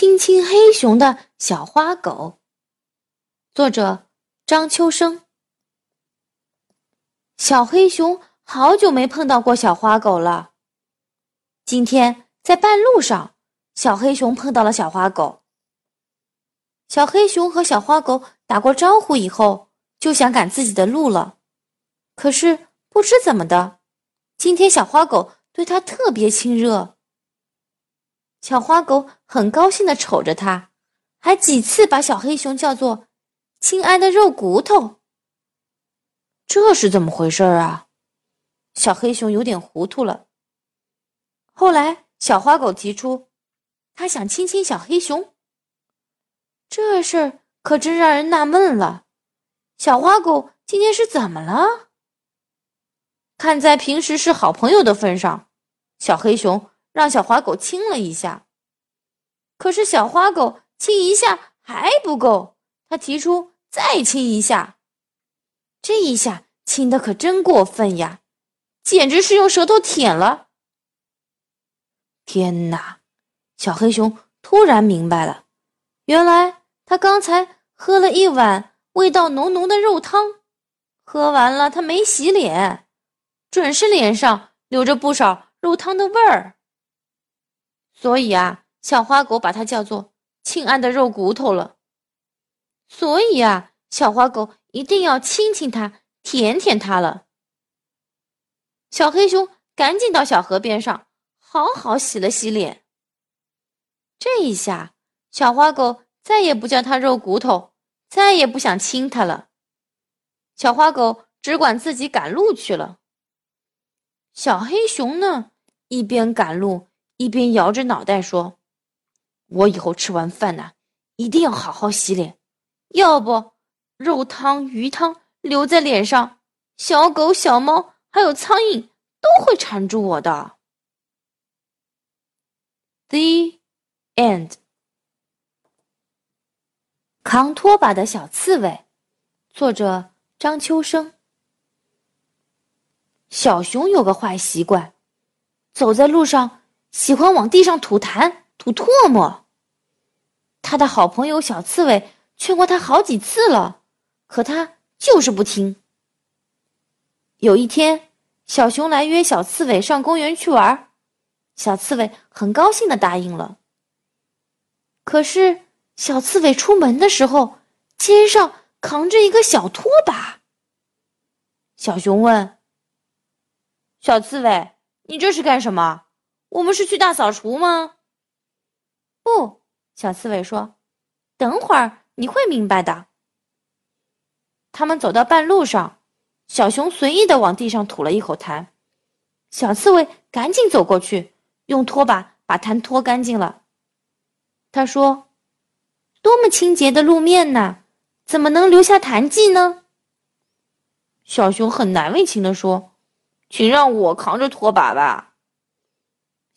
亲亲黑熊的小花狗，作者张秋生。小黑熊好久没碰到过小花狗了。今天在半路上，小黑熊碰到了小花狗。小黑熊和小花狗打过招呼以后，就想赶自己的路了。可是不知怎么的，今天小花狗对它特别亲热。小花狗很高兴地瞅着它，还几次把小黑熊叫做“亲爱的肉骨头”。这是怎么回事啊？小黑熊有点糊涂了。后来，小花狗提出，它想亲亲小黑熊。这事儿可真让人纳闷了。小花狗今天是怎么了？看在平时是好朋友的份上，小黑熊。让小花狗亲了一下，可是小花狗亲一下还不够，他提出再亲一下。这一下亲的可真过分呀，简直是用舌头舔了。天哪！小黑熊突然明白了，原来他刚才喝了一碗味道浓浓的肉汤，喝完了他没洗脸，准是脸上留着不少肉汤的味儿。所以啊，小花狗把它叫做“亲爱的肉骨头”了。所以啊，小花狗一定要亲亲它，舔舔它了。小黑熊赶紧到小河边上，好好洗了洗脸。这一下，小花狗再也不叫它肉骨头，再也不想亲它了。小花狗只管自己赶路去了。小黑熊呢，一边赶路。一边摇着脑袋说：“我以后吃完饭呢，一定要好好洗脸，要不肉汤、鱼汤留在脸上，小狗、小猫还有苍蝇都会缠住我的。” The end。扛拖把的小刺猬，作者张秋生。小熊有个坏习惯，走在路上。喜欢往地上吐痰、吐唾沫。他的好朋友小刺猬劝过他好几次了，可他就是不听。有一天，小熊来约小刺猬上公园去玩，小刺猬很高兴的答应了。可是，小刺猬出门的时候，肩上扛着一个小拖把。小熊问：“小刺猬，你这是干什么？”我们是去大扫除吗？不，小刺猬说：“等会儿你会明白的。”他们走到半路上，小熊随意的往地上吐了一口痰，小刺猬赶紧走过去，用拖把把痰拖干净了。他说：“多么清洁的路面呐，怎么能留下痰迹呢？”小熊很难为情的说：“请让我扛着拖把吧。”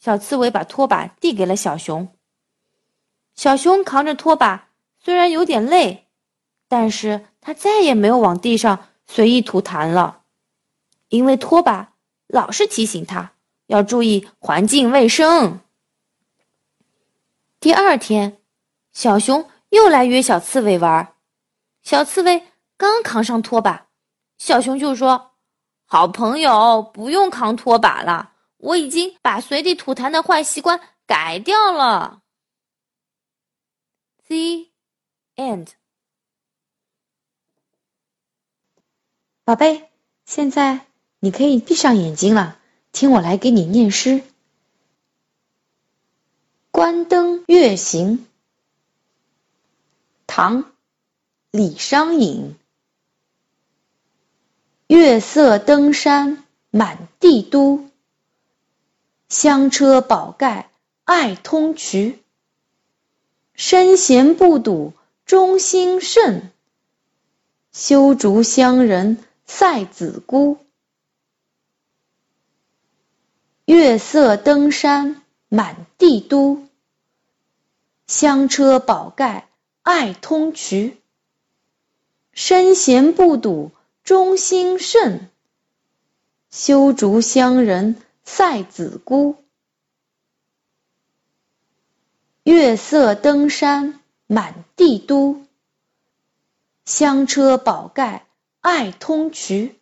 小刺猬把拖把递给了小熊。小熊扛着拖把，虽然有点累，但是他再也没有往地上随意吐痰了，因为拖把老是提醒他要注意环境卫生。第二天，小熊又来约小刺猬玩，小刺猬刚扛上拖把，小熊就说：“好朋友，不用扛拖把了。”我已经把随地吐痰的坏习惯改掉了。The end。宝贝，现在你可以闭上眼睛了，听我来给你念诗。《关灯月行》唐·李商隐。月色登山满地都。香车宝盖爱通衢，身闲不睹忠心甚。修竹乡人赛子姑，月色登山满地都。香车宝盖爱通衢，身闲不睹忠心甚。修竹乡人。赛子姑。月色登山满地都，香车宝盖爱通衢。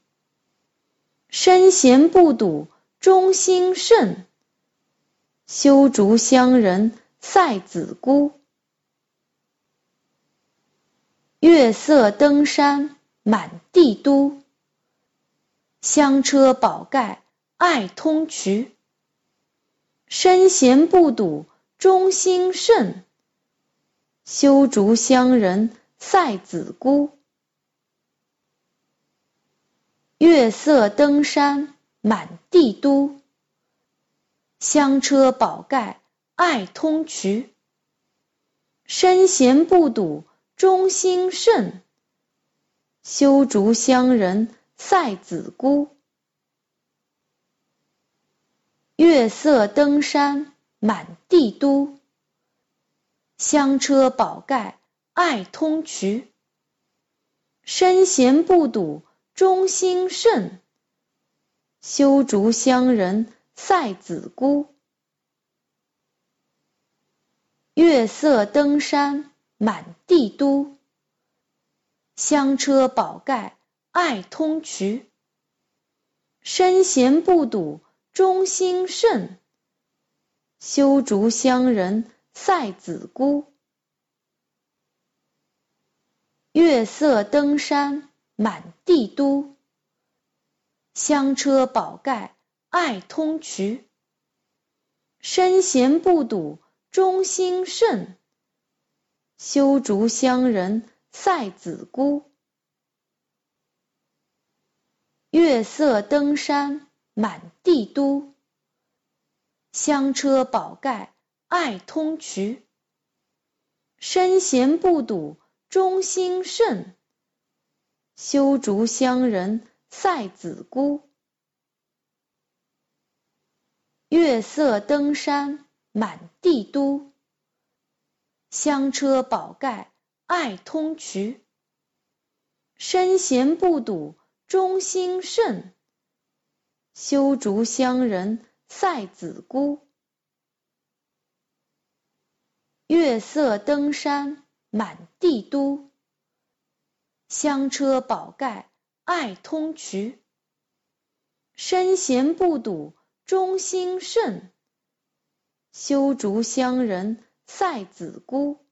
身闲不睹忠心甚，修竹乡人赛子姑。月色登山满地都，香车宝盖爱通衢。身闲不睹忠心甚，修竹乡人赛子姑。月色登山满地都，香车宝盖爱通衢。身闲不睹忠心甚，修竹乡人赛子姑。月色登山满地都，香车宝盖爱通衢。身闲不睹忠心甚，修竹乡人赛子姑。月色登山满地都，香车宝盖爱通衢。身闲不睹忠心甚，修竹乡人赛子姑。月色登山满地都，香车宝盖爱通衢。身闲不睹忠心甚，修竹乡人赛子姑。月色登山满地都，香车宝盖爱通衢。身闲不睹忠心甚，修竹乡人赛子姑。月色登山满地都，香车宝盖爱通衢。身闲不睹忠心甚，修竹乡人赛子姑。月色登山满地都，香车宝盖爱通衢。身闲不睹忠心甚，修竹乡人赛子姑。